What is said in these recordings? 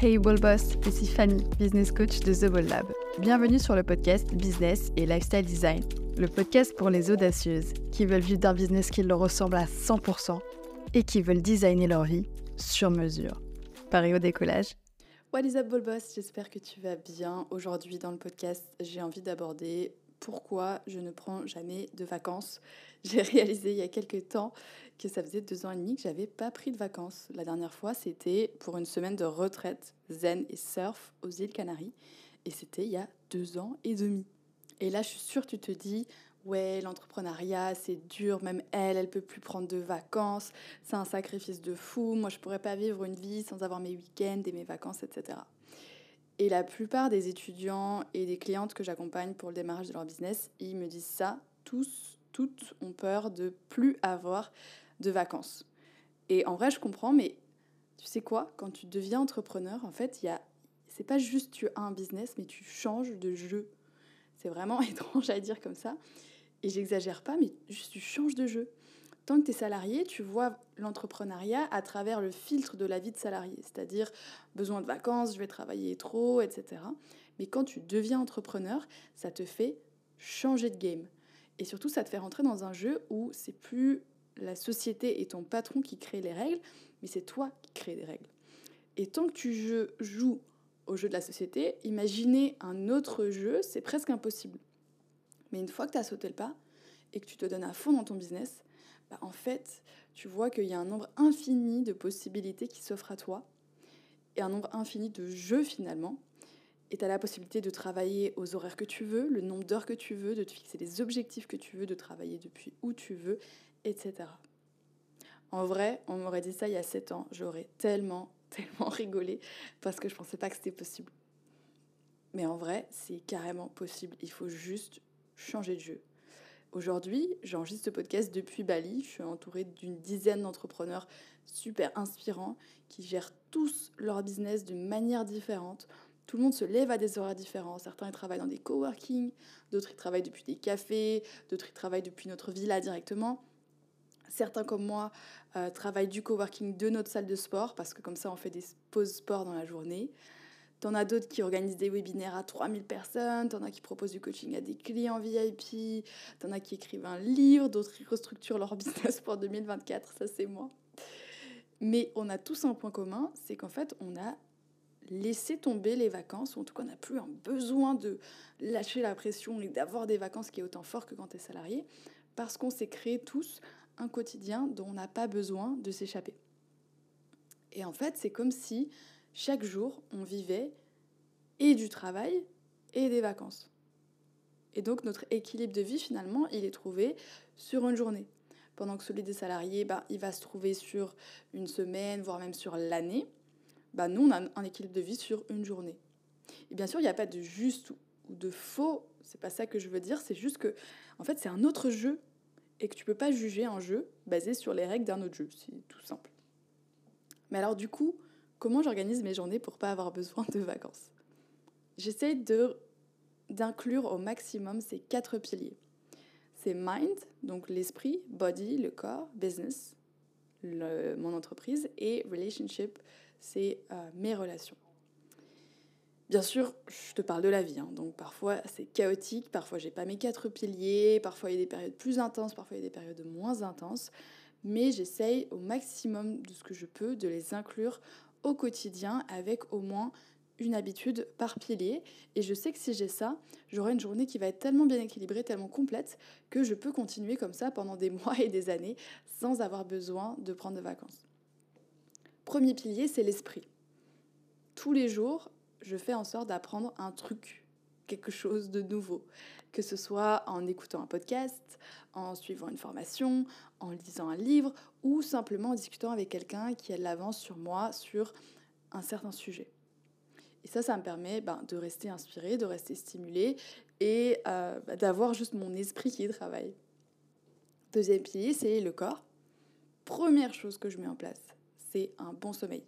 Hey Ball Boss, ici Fanny, business coach de The Ball Lab. Bienvenue sur le podcast Business et Lifestyle Design, le podcast pour les audacieuses qui veulent vivre d'un business qui leur ressemble à 100% et qui veulent designer leur vie sur mesure. Paris au décollage. What is up Ball Boss? J'espère que tu vas bien. Aujourd'hui dans le podcast, j'ai envie d'aborder pourquoi je ne prends jamais de vacances. J'ai réalisé il y a quelques temps que ça faisait deux ans et demi que j'avais pas pris de vacances. La dernière fois, c'était pour une semaine de retraite zen et surf aux îles Canaries. Et c'était il y a deux ans et demi. Et là, je suis sûre tu te dis, ouais, l'entrepreneuriat, c'est dur, même elle, elle peut plus prendre de vacances, c'est un sacrifice de fou, moi, je pourrais pas vivre une vie sans avoir mes week-ends et mes vacances, etc. Et la plupart des étudiants et des clientes que j'accompagne pour le démarrage de leur business, ils me disent ça, tous, toutes ont peur de plus avoir de vacances. Et en vrai, je comprends, mais tu sais quoi Quand tu deviens entrepreneur, en fait, il a, c'est pas juste tu as un business, mais tu changes de jeu. C'est vraiment étrange à dire comme ça. Et j'exagère pas, mais juste tu changes de jeu. Tant que tu es salarié, tu vois l'entrepreneuriat à travers le filtre de la vie de salarié, c'est-à-dire besoin de vacances, je vais travailler trop, etc. Mais quand tu deviens entrepreneur, ça te fait changer de game. Et surtout, ça te fait rentrer dans un jeu où c'est plus la société et ton patron qui crée les règles, mais c'est toi qui crée les règles. Et tant que tu joues au jeu de la société, imaginer un autre jeu, c'est presque impossible. Mais une fois que tu as sauté le pas et que tu te donnes à fond dans ton business, bah en fait, tu vois qu'il y a un nombre infini de possibilités qui s'offrent à toi et un nombre infini de jeux finalement. Et tu as la possibilité de travailler aux horaires que tu veux, le nombre d'heures que tu veux, de te fixer les objectifs que tu veux, de travailler depuis où tu veux etc. En vrai, on m'aurait dit ça il y a 7 ans, j'aurais tellement, tellement rigolé parce que je pensais pas que c'était possible. Mais en vrai, c'est carrément possible. Il faut juste changer de jeu. Aujourd'hui, j'enregistre ce podcast depuis Bali. Je suis entourée d'une dizaine d'entrepreneurs super inspirants qui gèrent tous leur business d'une manière différente. Tout le monde se lève à des horaires différents. Certains ils travaillent dans des coworking, d'autres ils travaillent depuis des cafés, d'autres ils travaillent depuis notre villa directement. Certains comme moi euh, travaillent du coworking de notre salle de sport parce que comme ça on fait des pauses sport dans la journée. T'en as d'autres qui organisent des webinaires à 3000 personnes, t'en as qui proposent du coaching à des clients VIP, t'en as qui écrivent un livre, d'autres qui restructurent leur business pour 2024, ça c'est moi. Mais on a tous un point commun, c'est qu'en fait on a laissé tomber les vacances, ou en tout cas on n'a plus un besoin de lâcher la pression et d'avoir des vacances qui est autant fort que quand tu es salarié, parce qu'on s'est créé tous un quotidien dont on n'a pas besoin de s'échapper. Et en fait, c'est comme si chaque jour, on vivait et du travail et des vacances. Et donc notre équilibre de vie, finalement, il est trouvé sur une journée. Pendant que celui des salariés, bah, il va se trouver sur une semaine, voire même sur l'année. Bah, nous, on a un équilibre de vie sur une journée. Et bien sûr, il n'y a pas de juste ou de faux. C'est pas ça que je veux dire. C'est juste que, en fait, c'est un autre jeu et que tu peux pas juger un jeu basé sur les règles d'un autre jeu. C'est tout simple. Mais alors du coup, comment j'organise mes journées pour pas avoir besoin de vacances J'essaie de d'inclure au maximum ces quatre piliers. C'est mind, donc l'esprit, body, le corps, business, mon entreprise, et relationship, c'est euh, mes relations. Bien sûr, je te parle de la vie, hein. donc parfois c'est chaotique, parfois j'ai pas mes quatre piliers, parfois il y a des périodes plus intenses, parfois il y a des périodes moins intenses, mais j'essaye au maximum de ce que je peux de les inclure au quotidien avec au moins une habitude par pilier. Et je sais que si j'ai ça, j'aurai une journée qui va être tellement bien équilibrée, tellement complète, que je peux continuer comme ça pendant des mois et des années sans avoir besoin de prendre de vacances. Premier pilier, c'est l'esprit. Tous les jours, je fais en sorte d'apprendre un truc, quelque chose de nouveau. Que ce soit en écoutant un podcast, en suivant une formation, en lisant un livre ou simplement en discutant avec quelqu'un qui a de l'avance sur moi sur un certain sujet. Et ça, ça me permet ben, de rester inspiré, de rester stimulé et euh, bah, d'avoir juste mon esprit qui travaille. Deuxième pilier, c'est le corps. Première chose que je mets en place, c'est un bon sommeil.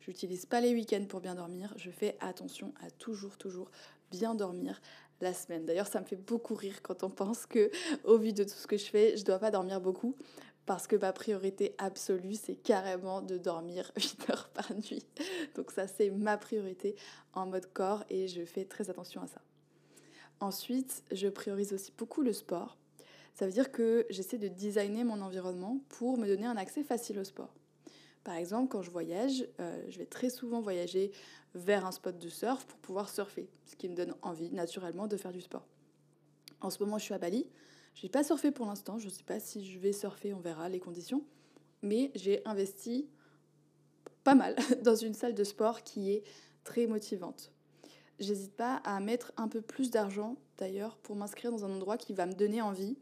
J'utilise pas les week-ends pour bien dormir. Je fais attention à toujours, toujours bien dormir la semaine. D'ailleurs, ça me fait beaucoup rire quand on pense que, au vu de tout ce que je fais, je dois pas dormir beaucoup parce que ma priorité absolue, c'est carrément de dormir 8 heures par nuit. Donc ça, c'est ma priorité en mode corps et je fais très attention à ça. Ensuite, je priorise aussi beaucoup le sport. Ça veut dire que j'essaie de designer mon environnement pour me donner un accès facile au sport. Par exemple, quand je voyage, euh, je vais très souvent voyager vers un spot de surf pour pouvoir surfer, ce qui me donne envie naturellement de faire du sport. En ce moment, je suis à Bali. Je n'ai pas surfé pour l'instant, je ne sais pas si je vais surfer, on verra les conditions. Mais j'ai investi pas mal dans une salle de sport qui est très motivante. J'hésite pas à mettre un peu plus d'argent d'ailleurs pour m'inscrire dans un endroit qui va me donner envie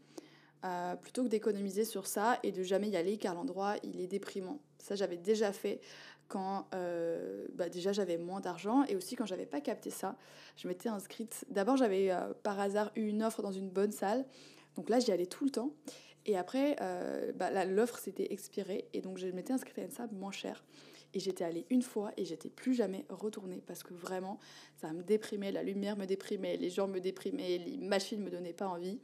euh, plutôt que d'économiser sur ça et de jamais y aller car l'endroit il est déprimant. Ça j'avais déjà fait quand euh, bah, déjà j'avais moins d'argent et aussi quand j'avais pas capté ça. Je m'étais inscrite. D'abord j'avais euh, par hasard eu une offre dans une bonne salle, donc là j'y allais tout le temps. Et après bah, l'offre s'était expirée et donc je m'étais inscrite à une salle moins chère. Et j'étais allée une fois et j'étais plus jamais retournée parce que vraiment ça me déprimait, la lumière me déprimait, les gens me déprimaient, les machines me donnaient pas envie.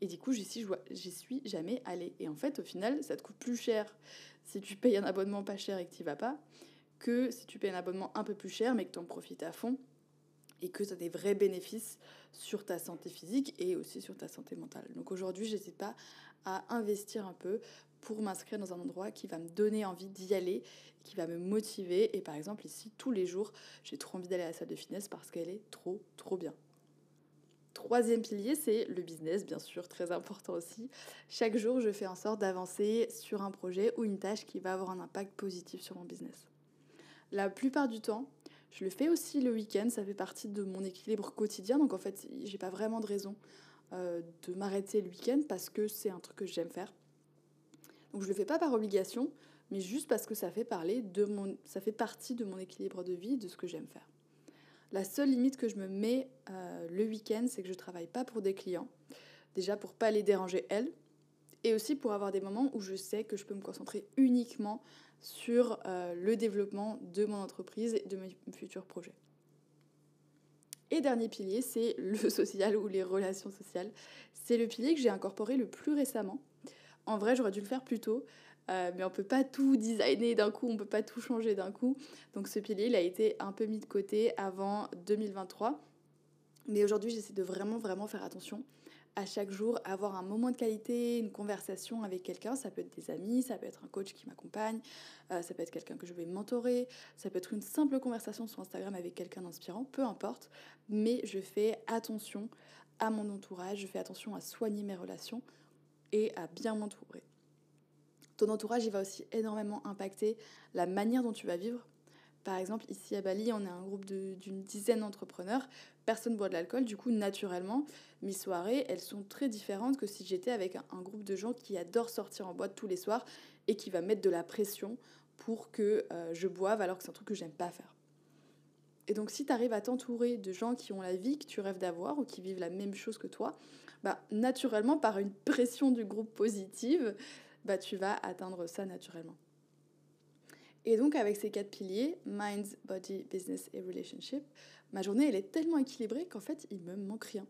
Et du coup, j'y suis jamais allée. Et en fait, au final, ça te coûte plus cher si tu payes un abonnement pas cher et que tu vas pas, que si tu payes un abonnement un peu plus cher mais que tu en profites à fond et que tu as des vrais bénéfices sur ta santé physique et aussi sur ta santé mentale. Donc aujourd'hui, j'hésite pas à investir un peu pour m'inscrire dans un endroit qui va me donner envie d'y aller, qui va me motiver. Et par exemple, ici, tous les jours, j'ai trop envie d'aller à la salle de fitness parce qu'elle est trop, trop bien. Troisième pilier, c'est le business, bien sûr, très important aussi. Chaque jour, je fais en sorte d'avancer sur un projet ou une tâche qui va avoir un impact positif sur mon business. La plupart du temps, je le fais aussi le week-end, ça fait partie de mon équilibre quotidien, donc en fait, j'ai pas vraiment de raison euh, de m'arrêter le week-end parce que c'est un truc que j'aime faire. Donc je le fais pas par obligation, mais juste parce que ça fait parler de mon, ça fait partie de mon équilibre de vie, de ce que j'aime faire. La seule limite que je me mets euh, le week-end, c'est que je ne travaille pas pour des clients. Déjà pour pas les déranger elles, et aussi pour avoir des moments où je sais que je peux me concentrer uniquement sur euh, le développement de mon entreprise et de mes futurs projets. Et dernier pilier, c'est le social ou les relations sociales. C'est le pilier que j'ai incorporé le plus récemment. En vrai, j'aurais dû le faire plus tôt, euh, mais on peut pas tout designer d'un coup, on peut pas tout changer d'un coup. Donc ce pilier, il a été un peu mis de côté avant 2023. Mais aujourd'hui, j'essaie de vraiment, vraiment faire attention à chaque jour, avoir un moment de qualité, une conversation avec quelqu'un. Ça peut être des amis, ça peut être un coach qui m'accompagne, euh, ça peut être quelqu'un que je vais mentorer, ça peut être une simple conversation sur Instagram avec quelqu'un d'inspirant, peu importe. Mais je fais attention à mon entourage, je fais attention à soigner mes relations et à bien m'entourer. Ton entourage, il va aussi énormément impacter la manière dont tu vas vivre. Par exemple, ici à Bali, on est un groupe d'une dizaine d'entrepreneurs. Personne ne boit de l'alcool, du coup, naturellement, mes soirées, elles sont très différentes que si j'étais avec un, groupe de gens qui adorent sortir en boîte tous les soirs et qui va mettre de la pression pour que euh, je boive alors que c'est un truc que j'aime pas faire. Et donc, si tu arrives à t'entourer de gens qui ont la vie que tu rêves d'avoir ou qui vivent la même chose que toi, bah, naturellement, par une pression du groupe positive, bah, tu vas atteindre ça naturellement. Et donc avec ces quatre piliers, mind, body, business et relationship, ma journée elle est tellement équilibrée qu'en fait il me manque rien.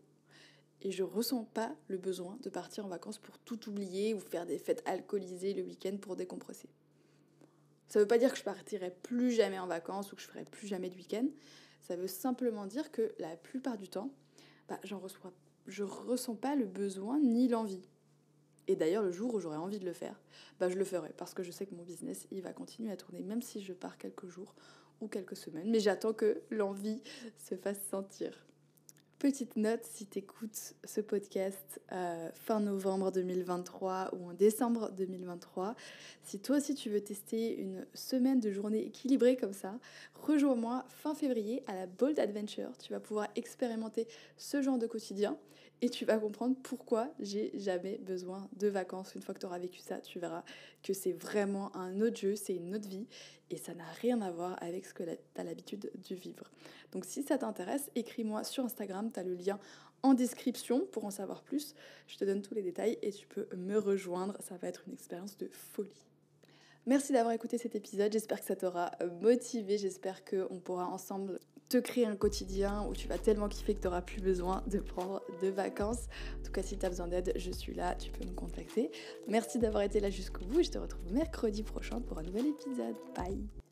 Et je ressens pas le besoin de partir en vacances pour tout oublier ou faire des fêtes alcoolisées le week-end pour décompresser. Ça veut pas dire que je partirai plus jamais en vacances ou que je ferai plus jamais de week-end. Ça veut simplement dire que la plupart du temps, bah, j'en reçois, je ressens pas le besoin ni l'envie. Et d'ailleurs, le jour où j'aurai envie de le faire, bah, je le ferai parce que je sais que mon business, il va continuer à tourner, même si je pars quelques jours ou quelques semaines. Mais j'attends que l'envie se fasse sentir. Petite note, si tu écoutes ce podcast euh, fin novembre 2023 ou en décembre 2023, si toi aussi tu veux tester une semaine de journée équilibrée comme ça, rejoins-moi fin février à la Bold Adventure. Tu vas pouvoir expérimenter ce genre de quotidien et tu vas comprendre pourquoi j'ai jamais besoin de vacances. Une fois que tu auras vécu ça, tu verras que c'est vraiment un autre jeu, c'est une autre vie et ça n'a rien à voir avec ce que tu as l'habitude de vivre. Donc si ça t'intéresse, écris-moi sur Instagram, tu as le lien en description pour en savoir plus. Je te donne tous les détails et tu peux me rejoindre, ça va être une expérience de folie. Merci d'avoir écouté cet épisode, j'espère que ça t'aura motivé, j'espère qu'on pourra ensemble te créer un quotidien où tu vas tellement kiffer que tu n'auras plus besoin de prendre de vacances. En tout cas, si tu as besoin d'aide, je suis là, tu peux me contacter. Merci d'avoir été là jusqu'au bout et je te retrouve mercredi prochain pour un nouvel épisode. Bye